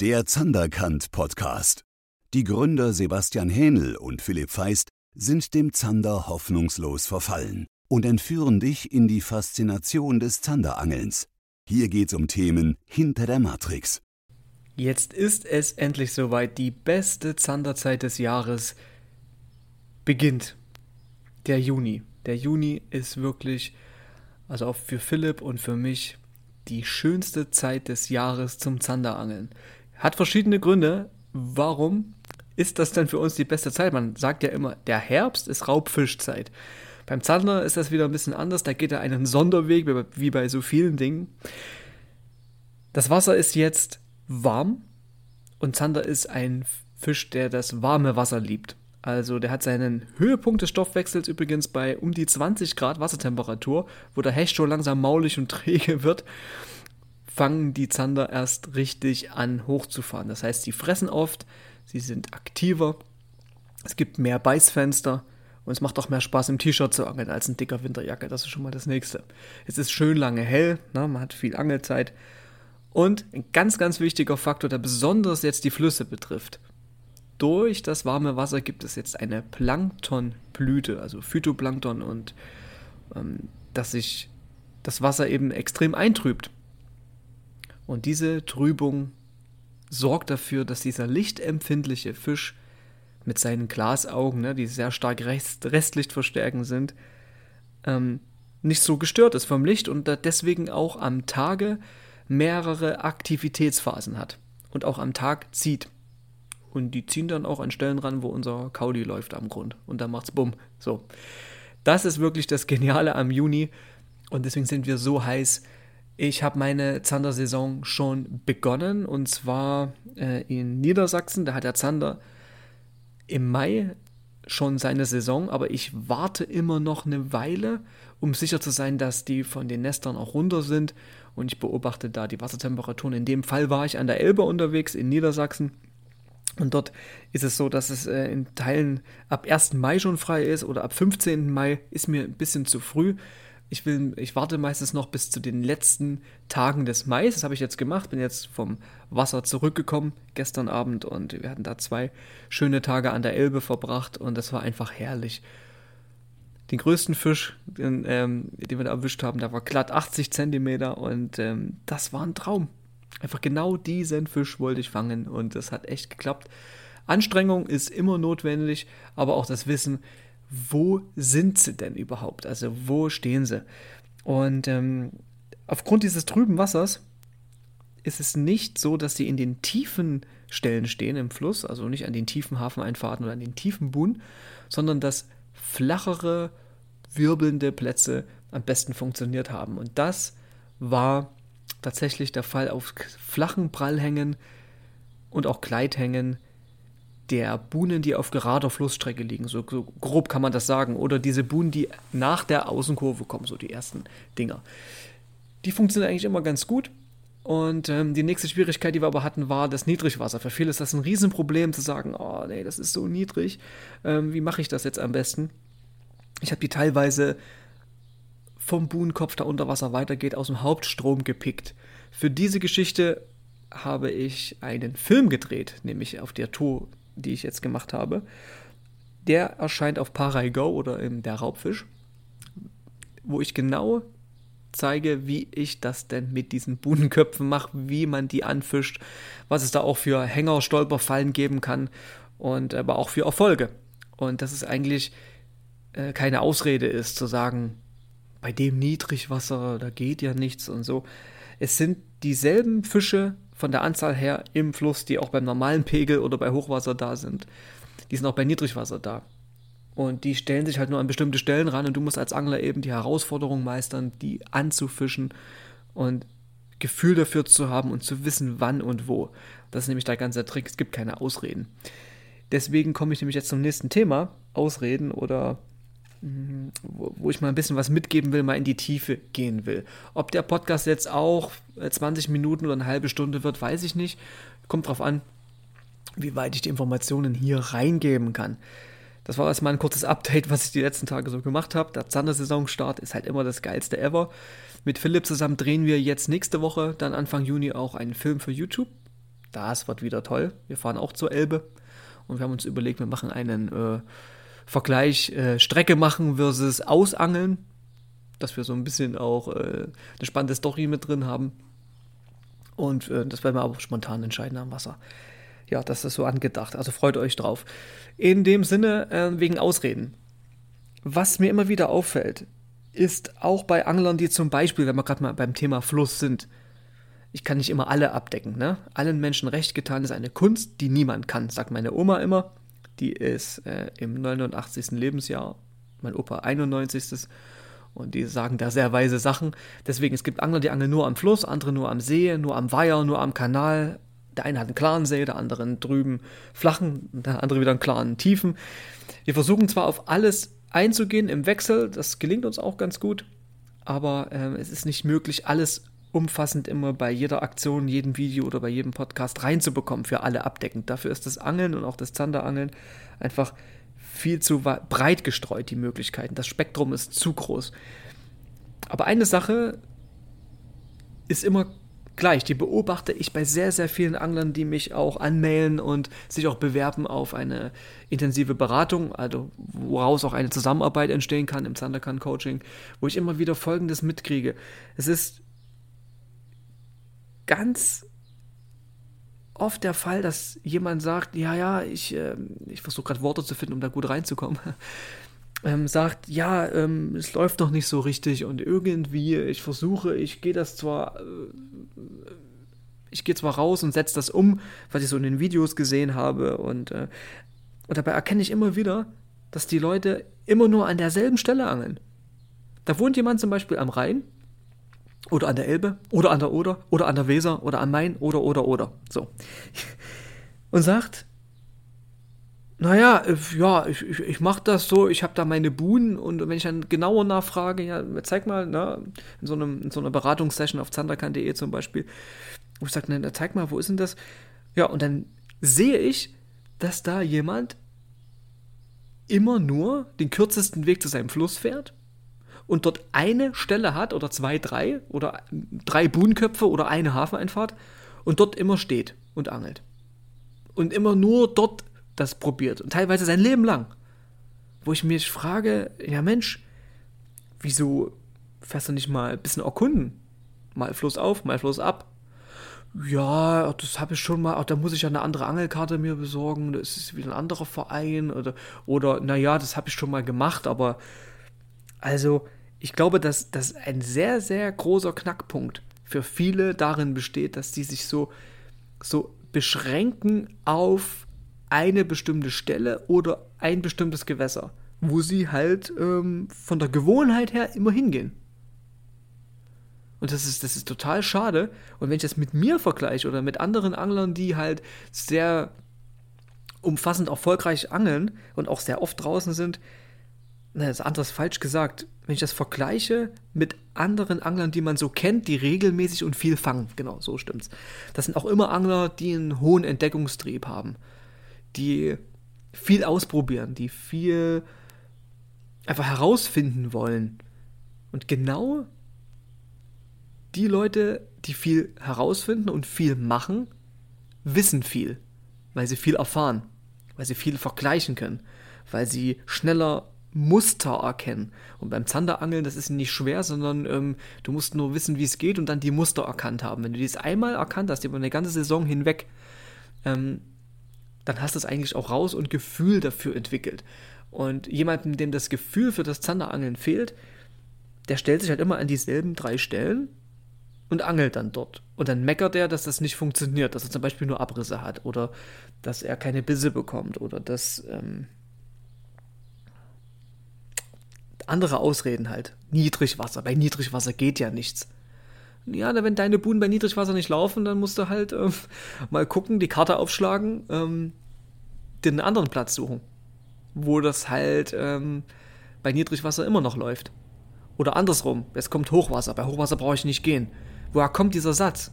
Der Zanderkant Podcast. Die Gründer Sebastian Hähnel und Philipp Feist sind dem Zander hoffnungslos verfallen und entführen dich in die Faszination des Zanderangelns. Hier geht's um Themen hinter der Matrix. Jetzt ist es endlich soweit. Die beste Zanderzeit des Jahres beginnt. Der Juni. Der Juni ist wirklich, also auch für Philipp und für mich, die schönste Zeit des Jahres zum Zanderangeln. Hat verschiedene Gründe. Warum ist das denn für uns die beste Zeit? Man sagt ja immer, der Herbst ist Raubfischzeit. Beim Zander ist das wieder ein bisschen anders. Da geht er einen Sonderweg, wie bei so vielen Dingen. Das Wasser ist jetzt warm und Zander ist ein Fisch, der das warme Wasser liebt. Also der hat seinen Höhepunkt des Stoffwechsels übrigens bei um die 20 Grad Wassertemperatur, wo der Hecht schon langsam maulig und träge wird, fangen die Zander erst richtig an hochzufahren. Das heißt, sie fressen oft, sie sind aktiver, es gibt mehr Beißfenster und es macht auch mehr Spaß im T-Shirt zu angeln als in dicker Winterjacke. Das ist schon mal das nächste. Es ist schön lange hell, ne? man hat viel Angelzeit. Und ein ganz, ganz wichtiger Faktor, der besonders jetzt die Flüsse betrifft. Durch das warme Wasser gibt es jetzt eine Planktonblüte, also Phytoplankton und ähm, dass sich das Wasser eben extrem eintrübt. Und diese Trübung sorgt dafür, dass dieser lichtempfindliche Fisch mit seinen Glasaugen, ne, die sehr stark Rest, Restlicht verstärken sind, ähm, nicht so gestört ist vom Licht und deswegen auch am Tage mehrere Aktivitätsphasen hat und auch am Tag zieht. Und die ziehen dann auch an Stellen ran, wo unser Kaudi läuft am Grund. Und dann macht's bumm. So. Das ist wirklich das Geniale am Juni. Und deswegen sind wir so heiß. Ich habe meine Zander-Saison schon begonnen. Und zwar äh, in Niedersachsen. Da hat der Zander im Mai schon seine Saison, aber ich warte immer noch eine Weile, um sicher zu sein, dass die von den Nestern auch runter sind. Und ich beobachte da die Wassertemperaturen. In dem Fall war ich an der Elbe unterwegs in Niedersachsen. Und dort ist es so, dass es äh, in Teilen ab 1. Mai schon frei ist oder ab 15. Mai ist mir ein bisschen zu früh. Ich, will, ich warte meistens noch bis zu den letzten Tagen des Mai. Das habe ich jetzt gemacht. Bin jetzt vom Wasser zurückgekommen gestern Abend und wir hatten da zwei schöne Tage an der Elbe verbracht und das war einfach herrlich. Den größten Fisch, den, ähm, den wir da erwischt haben, der war glatt 80 Zentimeter und ähm, das war ein Traum. Einfach genau diesen Fisch wollte ich fangen und das hat echt geklappt. Anstrengung ist immer notwendig, aber auch das Wissen, wo sind sie denn überhaupt? Also wo stehen sie? Und ähm, aufgrund dieses trüben Wassers ist es nicht so, dass sie in den tiefen Stellen stehen im Fluss, also nicht an den tiefen Hafeneinfahrten oder an den tiefen Buhnen, sondern dass flachere, wirbelnde Plätze am besten funktioniert haben. Und das war tatsächlich der Fall auf flachen Prallhängen und auch Gleithängen der Buhnen, die auf gerader Flussstrecke liegen. So, so, grob kann man das sagen. Oder diese Buhnen, die nach der Außenkurve kommen, so die ersten Dinger. Die funktionieren eigentlich immer ganz gut. Und ähm, die nächste Schwierigkeit, die wir aber hatten, war das Niedrigwasser. Für viele ist das ein Riesenproblem zu sagen, oh nee, das ist so niedrig. Ähm, wie mache ich das jetzt am besten? Ich habe die teilweise vom Buhnenkopf, der unter Wasser weitergeht, aus dem Hauptstrom gepickt. Für diese Geschichte habe ich einen Film gedreht, nämlich auf der Tour die ich jetzt gemacht habe, der erscheint auf Paraigo oder in Der Raubfisch, wo ich genau zeige, wie ich das denn mit diesen Buhnenköpfen mache, wie man die anfischt, was es da auch für Hänger, Stolperfallen geben kann und aber auch für Erfolge. Und dass es eigentlich äh, keine Ausrede ist, zu sagen, bei dem Niedrigwasser, da geht ja nichts und so. Es sind dieselben Fische, von der Anzahl her im Fluss, die auch beim normalen Pegel oder bei Hochwasser da sind. Die sind auch bei Niedrigwasser da. Und die stellen sich halt nur an bestimmte Stellen ran und du musst als Angler eben die Herausforderung meistern, die anzufischen und Gefühl dafür zu haben und zu wissen, wann und wo. Das ist nämlich der ganze Trick. Es gibt keine Ausreden. Deswegen komme ich nämlich jetzt zum nächsten Thema. Ausreden oder wo ich mal ein bisschen was mitgeben will, mal in die Tiefe gehen will. Ob der Podcast jetzt auch 20 äh, Minuten oder eine halbe Stunde wird, weiß ich nicht. Kommt drauf an, wie weit ich die Informationen hier reingeben kann. Das war erstmal ein kurzes Update, was ich die letzten Tage so gemacht habe. Der Zander-Saisonstart ist halt immer das geilste ever. Mit Philipp zusammen drehen wir jetzt nächste Woche, dann Anfang Juni auch einen Film für YouTube. Das wird wieder toll. Wir fahren auch zur Elbe und wir haben uns überlegt, wir machen einen äh, Vergleich äh, Strecke machen versus Ausangeln, dass wir so ein bisschen auch äh, eine spannende Story mit drin haben. Und äh, das werden wir aber spontan entscheiden am Wasser. Ja, das ist so angedacht. Also freut euch drauf. In dem Sinne, äh, wegen Ausreden. Was mir immer wieder auffällt, ist auch bei Anglern, die zum Beispiel, wenn wir gerade mal beim Thema Fluss sind, ich kann nicht immer alle abdecken, ne? Allen Menschen recht getan ist eine Kunst, die niemand kann, sagt meine Oma immer. Die ist äh, im 89. Lebensjahr, mein Opa 91. Und die sagen da sehr weise Sachen. Deswegen, es gibt Angler, die angeln nur am Fluss, andere nur am See, nur am Weiher, nur am Kanal. Der eine hat einen klaren See, der andere drüben flachen, der andere wieder einen klaren tiefen. Wir versuchen zwar auf alles einzugehen im Wechsel, das gelingt uns auch ganz gut, aber äh, es ist nicht möglich, alles umfassend immer bei jeder Aktion, jedem Video oder bei jedem Podcast reinzubekommen, für alle abdeckend. Dafür ist das Angeln und auch das Zanderangeln einfach viel zu breit gestreut, die Möglichkeiten. Das Spektrum ist zu groß. Aber eine Sache ist immer gleich, die beobachte ich bei sehr, sehr vielen Anglern, die mich auch anmailen und sich auch bewerben auf eine intensive Beratung, also woraus auch eine Zusammenarbeit entstehen kann im Zanderkan Coaching, wo ich immer wieder Folgendes mitkriege. Es ist ganz oft der Fall, dass jemand sagt, ja, ja, ich, äh, ich versuche gerade Worte zu finden, um da gut reinzukommen, ähm, sagt, ja, ähm, es läuft noch nicht so richtig und irgendwie, ich versuche, ich gehe das zwar, äh, ich gehe zwar raus und setze das um, was ich so in den Videos gesehen habe und, äh, und dabei erkenne ich immer wieder, dass die Leute immer nur an derselben Stelle angeln. Da wohnt jemand zum Beispiel am Rhein oder an der Elbe oder an der Oder oder an der Weser oder am Main oder oder oder. So. Und sagt, naja, ja, ich, ich, ich mache das so, ich habe da meine Buhnen und wenn ich dann genauer nachfrage, ja, zeig mal, ne, in so, einem, in so einer Beratungssession auf zanderkan.de zum Beispiel, wo ich sage, ne, zeig mal, wo ist denn das? Ja, und dann sehe ich, dass da jemand immer nur den kürzesten Weg zu seinem Fluss fährt und dort eine Stelle hat oder zwei, drei oder drei Buhnköpfe oder eine Hafeneinfahrt und dort immer steht und angelt. Und immer nur dort das probiert und teilweise sein Leben lang. Wo ich mich frage, ja Mensch, wieso fährst du nicht mal ein bisschen erkunden? Mal Fluss auf, mal Fluss ab. Ja, das habe ich schon mal, da muss ich ja eine andere Angelkarte mir besorgen, das ist wieder ein anderer Verein oder, oder naja, das habe ich schon mal gemacht, aber also ich glaube, dass, dass ein sehr, sehr großer Knackpunkt für viele darin besteht, dass die sich so, so beschränken auf eine bestimmte Stelle oder ein bestimmtes Gewässer, wo sie halt ähm, von der Gewohnheit her immer hingehen. Und das ist, das ist total schade. Und wenn ich das mit mir vergleiche oder mit anderen Anglern, die halt sehr umfassend erfolgreich angeln und auch sehr oft draußen sind, na, das andere ist falsch gesagt wenn ich das vergleiche mit anderen Anglern, die man so kennt, die regelmäßig und viel fangen, genau, so stimmt's. Das sind auch immer Angler, die einen hohen Entdeckungstrieb haben, die viel ausprobieren, die viel einfach herausfinden wollen. Und genau die Leute, die viel herausfinden und viel machen, wissen viel, weil sie viel erfahren, weil sie viel vergleichen können, weil sie schneller Muster erkennen. Und beim Zanderangeln, das ist nicht schwer, sondern ähm, du musst nur wissen, wie es geht und dann die Muster erkannt haben. Wenn du dies einmal erkannt hast, über eine ganze Saison hinweg, ähm, dann hast du es eigentlich auch raus und Gefühl dafür entwickelt. Und jemandem, dem das Gefühl für das Zanderangeln fehlt, der stellt sich halt immer an dieselben drei Stellen und angelt dann dort. Und dann meckert er, dass das nicht funktioniert, dass er zum Beispiel nur Abrisse hat oder dass er keine Bisse bekommt oder dass. Ähm, andere Ausreden halt. Niedrigwasser. Bei Niedrigwasser geht ja nichts. Ja, wenn deine Buhnen bei Niedrigwasser nicht laufen, dann musst du halt ähm, mal gucken, die Karte aufschlagen, ähm, den anderen Platz suchen. Wo das halt ähm, bei Niedrigwasser immer noch läuft. Oder andersrum, es kommt Hochwasser. Bei Hochwasser brauche ich nicht gehen. Woher kommt dieser Satz?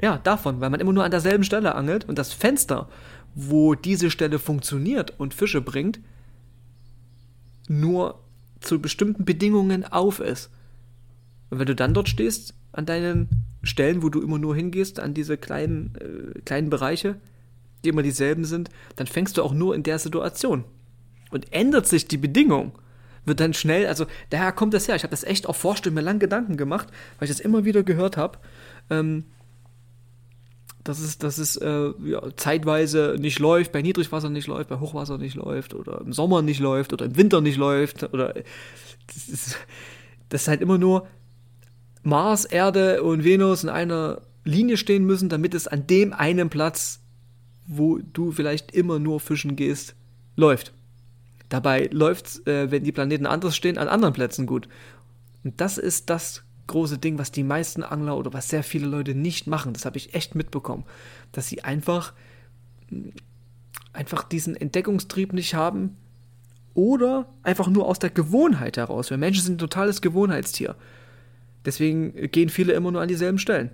Ja, davon, weil man immer nur an derselben Stelle angelt und das Fenster, wo diese Stelle funktioniert und Fische bringt, nur zu bestimmten Bedingungen auf ist. Und wenn du dann dort stehst, an deinen Stellen, wo du immer nur hingehst, an diese kleinen, äh, kleinen Bereiche, die immer dieselben sind, dann fängst du auch nur in der Situation. Und ändert sich die Bedingung, wird dann schnell, also daher kommt das her. Ich habe das echt auch forscht und mir lang Gedanken gemacht, weil ich das immer wieder gehört habe. Ähm, dass es, dass es äh, ja, zeitweise nicht läuft, bei Niedrigwasser nicht läuft, bei Hochwasser nicht läuft oder im Sommer nicht läuft oder im Winter nicht läuft oder das ist, das ist halt immer nur Mars, Erde und Venus in einer Linie stehen müssen, damit es an dem einen Platz, wo du vielleicht immer nur fischen gehst, läuft. Dabei läuft äh, wenn die Planeten anders stehen, an anderen Plätzen gut. Und das ist das große Ding, was die meisten Angler oder was sehr viele Leute nicht machen. Das habe ich echt mitbekommen, dass sie einfach einfach diesen Entdeckungstrieb nicht haben oder einfach nur aus der Gewohnheit heraus. Weil Menschen sind ein totales Gewohnheitstier. Deswegen gehen viele immer nur an dieselben Stellen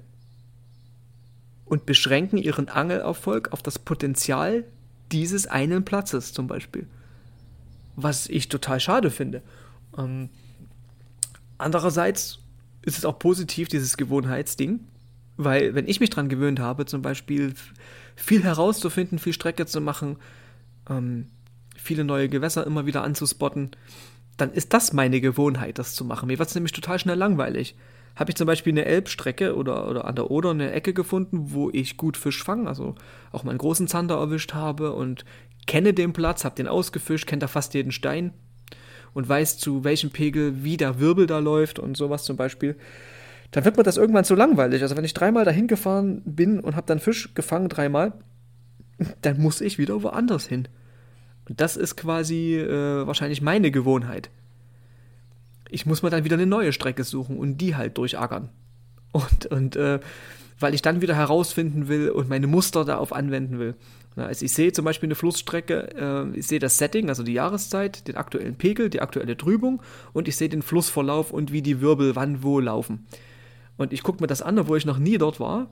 und beschränken ihren Angelerfolg auf das Potenzial dieses einen Platzes zum Beispiel. Was ich total schade finde. Ähm, andererseits ist es auch positiv, dieses Gewohnheitsding. Weil, wenn ich mich daran gewöhnt habe, zum Beispiel viel herauszufinden, viel Strecke zu machen, ähm, viele neue Gewässer immer wieder anzuspotten, dann ist das meine Gewohnheit, das zu machen. Mir wird es nämlich total schnell langweilig. Habe ich zum Beispiel eine Elbstrecke oder, oder an der Oder eine Ecke gefunden, wo ich gut Fisch fange, also auch meinen großen Zander erwischt habe und kenne den Platz, habe den ausgefischt, kenne da fast jeden Stein, und weiß, zu welchem Pegel wie der Wirbel da läuft und sowas zum Beispiel, dann wird mir das irgendwann zu langweilig. Also wenn ich dreimal dahin gefahren bin und habe dann Fisch gefangen dreimal, dann muss ich wieder woanders hin. Und das ist quasi äh, wahrscheinlich meine Gewohnheit. Ich muss mir dann wieder eine neue Strecke suchen und die halt durchackern. Und, und äh, weil ich dann wieder herausfinden will und meine Muster darauf anwenden will. Also ich sehe zum Beispiel eine Flussstrecke, äh, ich sehe das Setting, also die Jahreszeit, den aktuellen Pegel, die aktuelle Trübung und ich sehe den Flussverlauf und wie die Wirbel wann wo laufen. Und ich gucke mir das an, obwohl ich noch nie dort war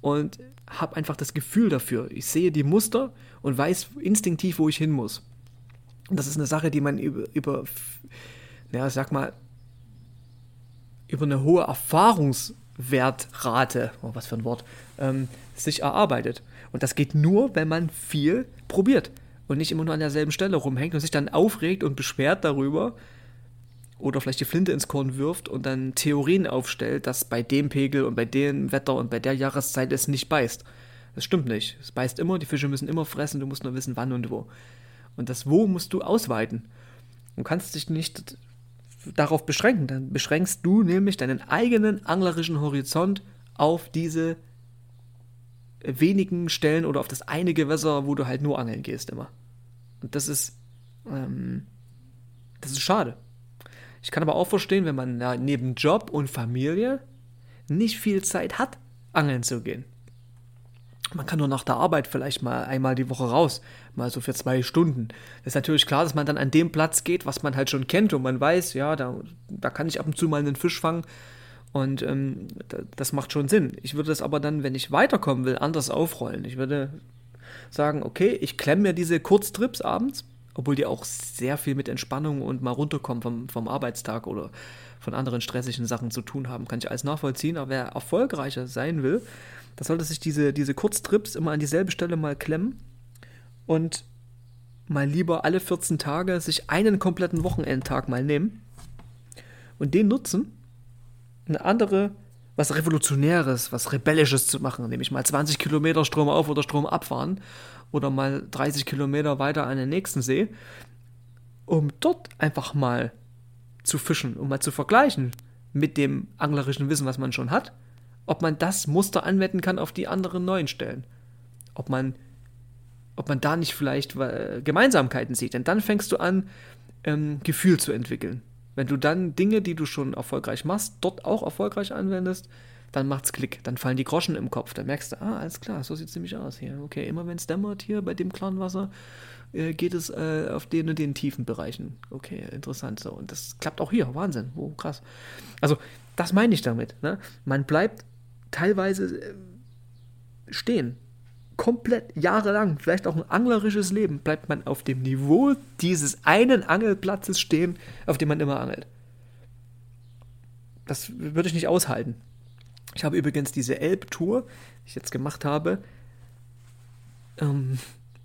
und habe einfach das Gefühl dafür. Ich sehe die Muster und weiß instinktiv, wo ich hin muss. Und das ist eine Sache, die man über, über ja, sag mal, über eine hohe Erfahrungswertrate, oh, was für ein Wort, ähm, sich erarbeitet. Und das geht nur, wenn man viel probiert und nicht immer nur an derselben Stelle rumhängt und sich dann aufregt und beschwert darüber oder vielleicht die Flinte ins Korn wirft und dann Theorien aufstellt, dass bei dem Pegel und bei dem Wetter und bei der Jahreszeit es nicht beißt. Das stimmt nicht. Es beißt immer, die Fische müssen immer fressen, du musst nur wissen, wann und wo. Und das Wo musst du ausweiten. Du kannst dich nicht darauf beschränken. Dann beschränkst du nämlich deinen eigenen anglerischen Horizont auf diese wenigen Stellen oder auf das eine Gewässer, wo du halt nur angeln gehst immer. Und das ist, ähm, das ist schade. Ich kann aber auch verstehen, wenn man neben Job und Familie nicht viel Zeit hat, angeln zu gehen. Man kann nur nach der Arbeit vielleicht mal einmal die Woche raus, mal so für zwei Stunden. Das ist natürlich klar, dass man dann an dem Platz geht, was man halt schon kennt und man weiß, ja, da, da kann ich ab und zu mal einen Fisch fangen und ähm, das macht schon Sinn. Ich würde das aber dann, wenn ich weiterkommen will, anders aufrollen. Ich würde sagen, okay, ich klemme mir diese Kurztrips abends, obwohl die auch sehr viel mit Entspannung und mal runterkommen vom, vom Arbeitstag oder von anderen stressigen Sachen zu tun haben, kann ich alles nachvollziehen. Aber wer erfolgreicher sein will, der sollte sich diese, diese Kurztrips immer an dieselbe Stelle mal klemmen und mal lieber alle 14 Tage sich einen kompletten Wochenendtag mal nehmen und den nutzen eine andere, was Revolutionäres, was Rebellisches zu machen, nämlich mal 20 Kilometer Strom auf oder Strom abfahren oder mal 30 Kilometer weiter an den nächsten See, um dort einfach mal zu fischen, um mal zu vergleichen mit dem anglerischen Wissen, was man schon hat, ob man das Muster anwenden kann auf die anderen neuen Stellen. Ob man, ob man da nicht vielleicht äh, Gemeinsamkeiten sieht. Denn dann fängst du an, ähm, Gefühl zu entwickeln. Wenn du dann Dinge, die du schon erfolgreich machst, dort auch erfolgreich anwendest, dann macht's Klick. Dann fallen die Groschen im Kopf. Dann merkst du, ah, alles klar, so sieht's nämlich aus hier. Okay, immer wenn es dämmert hier bei dem klaren Wasser, äh, geht es äh, auf den und den tiefen Bereichen. Okay, interessant so. Und das klappt auch hier. Wahnsinn. Oh, krass. Also, das meine ich damit. Ne? Man bleibt teilweise äh, stehen komplett jahrelang, vielleicht auch ein anglerisches Leben, bleibt man auf dem Niveau dieses einen Angelplatzes stehen, auf dem man immer angelt. Das würde ich nicht aushalten. Ich habe übrigens diese Elbtour, die ich jetzt gemacht habe, ähm,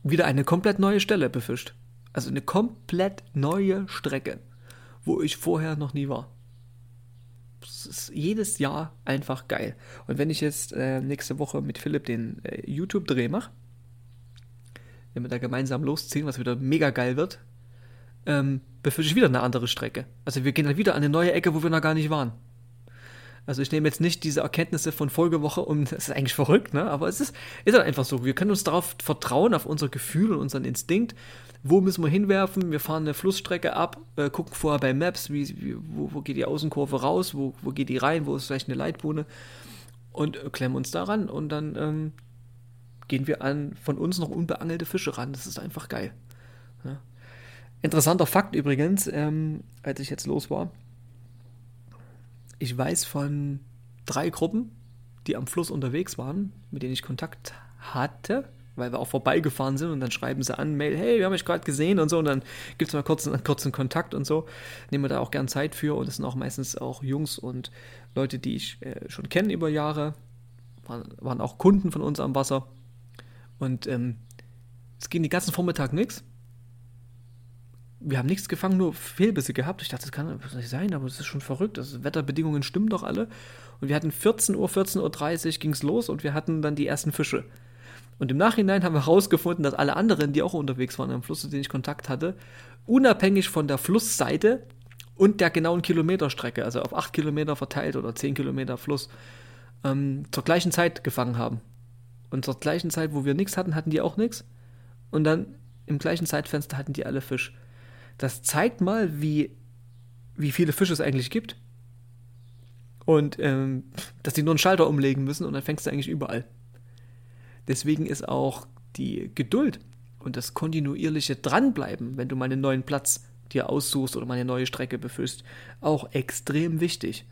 wieder eine komplett neue Stelle befischt. Also eine komplett neue Strecke, wo ich vorher noch nie war. Jedes Jahr einfach geil. Und wenn ich jetzt äh, nächste Woche mit Philipp den äh, YouTube-Dreh mache, wenn wir da gemeinsam losziehen, was wieder mega geil wird, ähm, befische ich wieder eine andere Strecke. Also wir gehen dann wieder an eine neue Ecke, wo wir noch gar nicht waren. Also ich nehme jetzt nicht diese Erkenntnisse von Folgewoche und das ist eigentlich verrückt, ne? Aber es ist, ist halt einfach so. Wir können uns darauf vertrauen, auf unser Gefühl und unseren Instinkt. Wo müssen wir hinwerfen? Wir fahren eine Flussstrecke ab, äh, gucken vorher bei Maps, wie, wie, wo, wo geht die Außenkurve raus, wo, wo geht die rein, wo ist vielleicht eine Leitbuhne und äh, klemmen uns daran und dann ähm, gehen wir an von uns noch unbeangelte Fische ran. Das ist einfach geil. Ja. Interessanter Fakt übrigens, ähm, als ich jetzt los war ich weiß von drei Gruppen, die am Fluss unterwegs waren, mit denen ich Kontakt hatte, weil wir auch vorbeigefahren sind und dann schreiben sie an, Mail, hey, wir haben euch gerade gesehen und so. Und dann gibt es mal kurz einen kurzen Kontakt und so. Nehmen wir da auch gern Zeit für. Und es sind auch meistens auch Jungs und Leute, die ich äh, schon kenne über Jahre, waren, waren, auch Kunden von uns am Wasser. Und ähm, es ging den ganzen Vormittag nichts wir haben nichts gefangen, nur Fehlbisse gehabt. Ich dachte, das kann nicht sein, aber das ist schon verrückt. Das Wetterbedingungen stimmen doch alle. Und wir hatten 14 Uhr, 14.30 Uhr ging es los und wir hatten dann die ersten Fische. Und im Nachhinein haben wir herausgefunden, dass alle anderen, die auch unterwegs waren am Fluss, zu denen ich Kontakt hatte, unabhängig von der Flussseite und der genauen Kilometerstrecke, also auf 8 Kilometer verteilt oder 10 Kilometer Fluss, ähm, zur gleichen Zeit gefangen haben. Und zur gleichen Zeit, wo wir nichts hatten, hatten die auch nichts. Und dann im gleichen Zeitfenster hatten die alle Fisch. Das zeigt mal, wie, wie viele Fische es eigentlich gibt. Und ähm, dass die nur einen Schalter umlegen müssen und dann fängst du eigentlich überall. Deswegen ist auch die Geduld und das kontinuierliche Dranbleiben, wenn du mal einen neuen Platz dir aussuchst oder mal eine neue Strecke befüllst, auch extrem wichtig.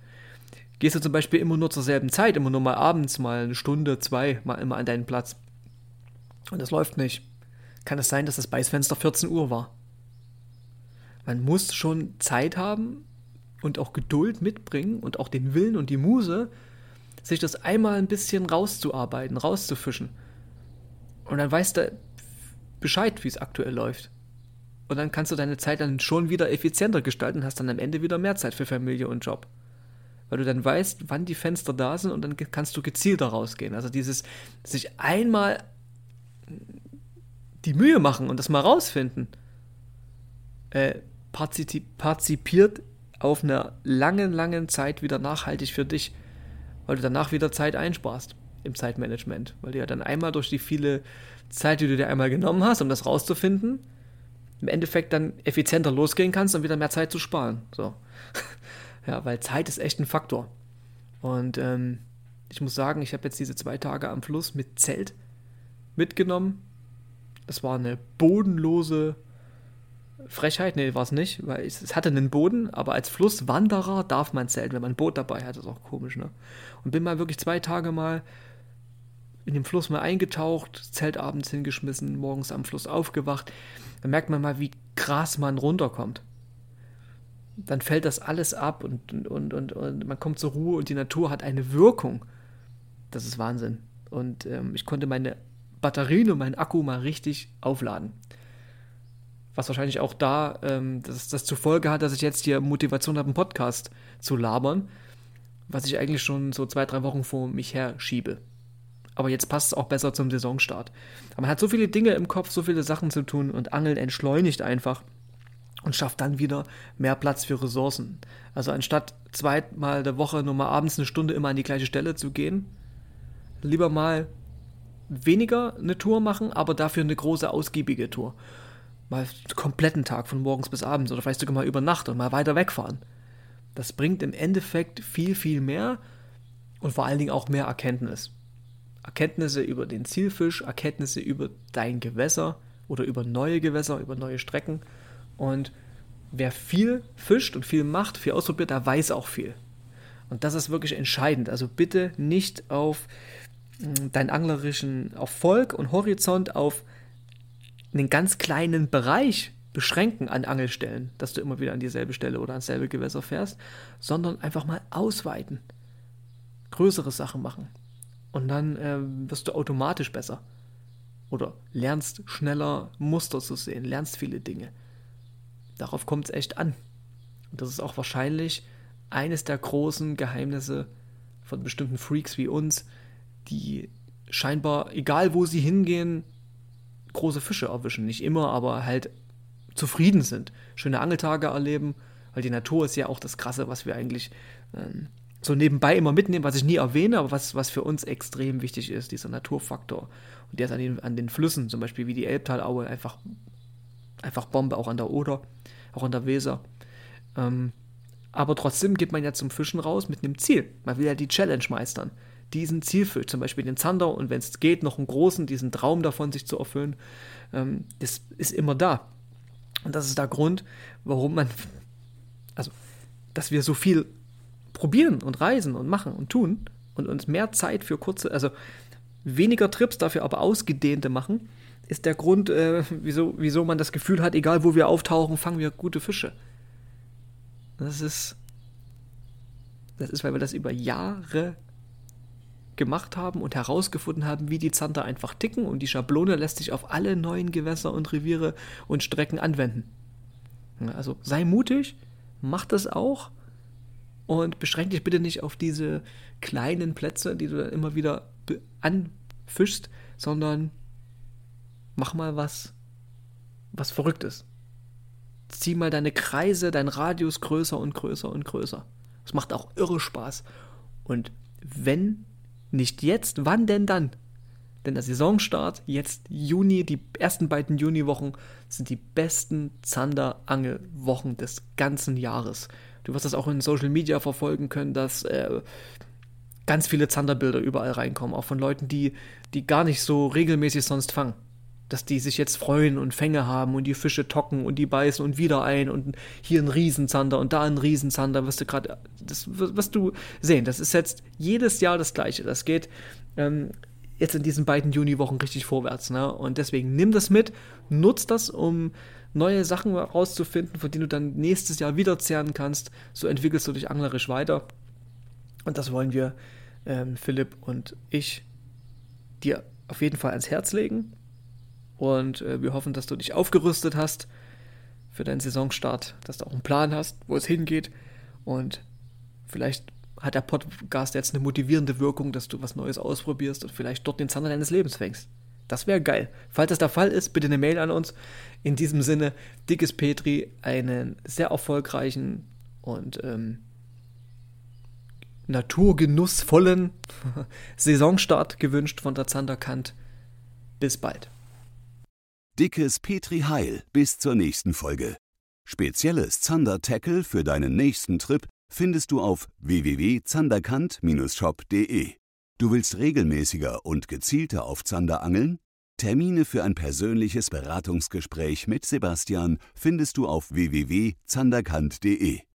Gehst du zum Beispiel immer nur zur selben Zeit, immer nur mal abends, mal eine Stunde, zwei, mal immer an deinen Platz. Und das läuft nicht. Kann es sein, dass das Beißfenster 14 Uhr war? Man muss schon Zeit haben und auch Geduld mitbringen und auch den Willen und die Muse, sich das einmal ein bisschen rauszuarbeiten, rauszufischen. Und dann weißt du Bescheid, wie es aktuell läuft. Und dann kannst du deine Zeit dann schon wieder effizienter gestalten, hast dann am Ende wieder mehr Zeit für Familie und Job. Weil du dann weißt, wann die Fenster da sind und dann kannst du gezielter rausgehen. Also dieses sich einmal die Mühe machen und das mal rausfinden, äh, partizipiert auf einer langen, langen Zeit wieder nachhaltig für dich, weil du danach wieder Zeit einsparst im Zeitmanagement, weil du ja dann einmal durch die viele Zeit, die du dir einmal genommen hast, um das rauszufinden, im Endeffekt dann effizienter losgehen kannst und wieder mehr Zeit zu sparen. So. ja, weil Zeit ist echt ein Faktor. Und ähm, ich muss sagen, ich habe jetzt diese zwei Tage am Fluss mit Zelt mitgenommen. Es war eine bodenlose Frechheit, nee, war es nicht, weil es, hatte einen Boden, aber als Flusswanderer darf man zelten, wenn man ein Boot dabei hat, ist auch komisch, ne? Und bin mal wirklich zwei Tage mal in den Fluss mal eingetaucht, Zelt abends hingeschmissen, morgens am Fluss aufgewacht. Dann merkt man mal, wie krass man runterkommt. Dann fällt das alles ab und, und, und, und, und man kommt zur Ruhe und die Natur hat eine Wirkung. Das ist Wahnsinn. Und ähm, ich konnte meine Batterien und meinen Akku mal richtig aufladen was wahrscheinlich auch da ähm, das, das zur Folge hat, dass ich jetzt hier Motivation habe, einen Podcast zu labern, was ich eigentlich schon so zwei, drei Wochen vor mich her schiebe. Aber jetzt passt es auch besser zum Saisonstart. Aber man hat so viele Dinge im Kopf, so viele Sachen zu tun und Angeln entschleunigt einfach und schafft dann wieder mehr Platz für Ressourcen. Also anstatt zweimal der Woche nur mal abends eine Stunde immer an die gleiche Stelle zu gehen, lieber mal weniger eine Tour machen, aber dafür eine große, ausgiebige Tour mal einen kompletten Tag von morgens bis abends oder vielleicht sogar mal über Nacht und mal weiter wegfahren. Das bringt im Endeffekt viel, viel mehr und vor allen Dingen auch mehr Erkenntnis. Erkenntnisse über den Zielfisch, Erkenntnisse über dein Gewässer oder über neue Gewässer, über neue Strecken. Und wer viel fischt und viel macht, viel ausprobiert, der weiß auch viel. Und das ist wirklich entscheidend. Also bitte nicht auf hm, deinen anglerischen Erfolg und Horizont auf einen ganz kleinen Bereich beschränken an Angelstellen, dass du immer wieder an dieselbe Stelle oder ans selbe Gewässer fährst, sondern einfach mal ausweiten. größere Sachen machen. Und dann äh, wirst du automatisch besser. Oder lernst schneller Muster zu sehen, lernst viele Dinge. Darauf kommt es echt an. Und das ist auch wahrscheinlich eines der großen Geheimnisse von bestimmten Freaks wie uns, die scheinbar, egal wo sie hingehen, große Fische erwischen. Nicht immer, aber halt zufrieden sind, schöne Angeltage erleben, weil die Natur ist ja auch das Krasse, was wir eigentlich ähm, so nebenbei immer mitnehmen, was ich nie erwähne, aber was, was für uns extrem wichtig ist, dieser Naturfaktor. Und der ist an den, an den Flüssen, zum Beispiel wie die Elbtalaue, einfach, einfach Bombe, auch an der Oder, auch an der Weser. Ähm, aber trotzdem geht man ja zum Fischen raus mit einem Ziel. Man will ja die Challenge meistern. Diesen Zielfisch, zum Beispiel den Zander und wenn es geht, noch einen großen, diesen Traum davon sich zu erfüllen, ähm, das ist immer da. Und das ist der Grund, warum man, also, dass wir so viel probieren und reisen und machen und tun und uns mehr Zeit für kurze, also weniger Trips, dafür aber ausgedehnte machen, ist der Grund, äh, wieso, wieso man das Gefühl hat, egal wo wir auftauchen, fangen wir gute Fische. Das ist, das ist, weil wir das über Jahre gemacht haben und herausgefunden haben, wie die Zander einfach ticken und die Schablone lässt sich auf alle neuen Gewässer und Reviere und Strecken anwenden. Also sei mutig, mach das auch und beschränk dich bitte nicht auf diese kleinen Plätze, die du dann immer wieder anfischst, sondern mach mal was, was Verrücktes. Zieh mal deine Kreise, dein Radius größer und größer und größer. Das macht auch irre Spaß. Und wenn nicht jetzt, wann denn dann? Denn der Saisonstart, jetzt Juni, die ersten beiden Juniwochen, sind die besten Zanderangelwochen des ganzen Jahres. Du wirst das auch in Social Media verfolgen können, dass äh, ganz viele Zanderbilder überall reinkommen, auch von Leuten, die, die gar nicht so regelmäßig sonst fangen. Dass die sich jetzt freuen und Fänge haben und die Fische tocken und die beißen und wieder ein und hier ein Riesenzander und da ein Riesenzander, wirst du gerade, das wirst du sehen. Das ist jetzt jedes Jahr das Gleiche. Das geht ähm, jetzt in diesen beiden Juniwochen richtig vorwärts. Ne? Und deswegen nimm das mit, nutz das, um neue Sachen herauszufinden, von denen du dann nächstes Jahr wieder zehren kannst. So entwickelst du dich anglerisch weiter. Und das wollen wir, ähm, Philipp und ich, dir auf jeden Fall ans Herz legen. Und äh, wir hoffen, dass du dich aufgerüstet hast für deinen Saisonstart, dass du auch einen Plan hast, wo es hingeht. Und vielleicht hat der Podcast jetzt eine motivierende Wirkung, dass du was Neues ausprobierst und vielleicht dort den Zander deines Lebens fängst. Das wäre geil. Falls das der Fall ist, bitte eine Mail an uns. In diesem Sinne, dickes Petri, einen sehr erfolgreichen und ähm, naturgenussvollen Saisonstart gewünscht von der Zanderkant. Bis bald. Dickes Petri Heil bis zur nächsten Folge. Spezielles Zander-Tackle für deinen nächsten Trip findest du auf www.zanderkant-shop.de. Du willst regelmäßiger und gezielter auf Zander angeln? Termine für ein persönliches Beratungsgespräch mit Sebastian findest du auf www.zanderkant.de.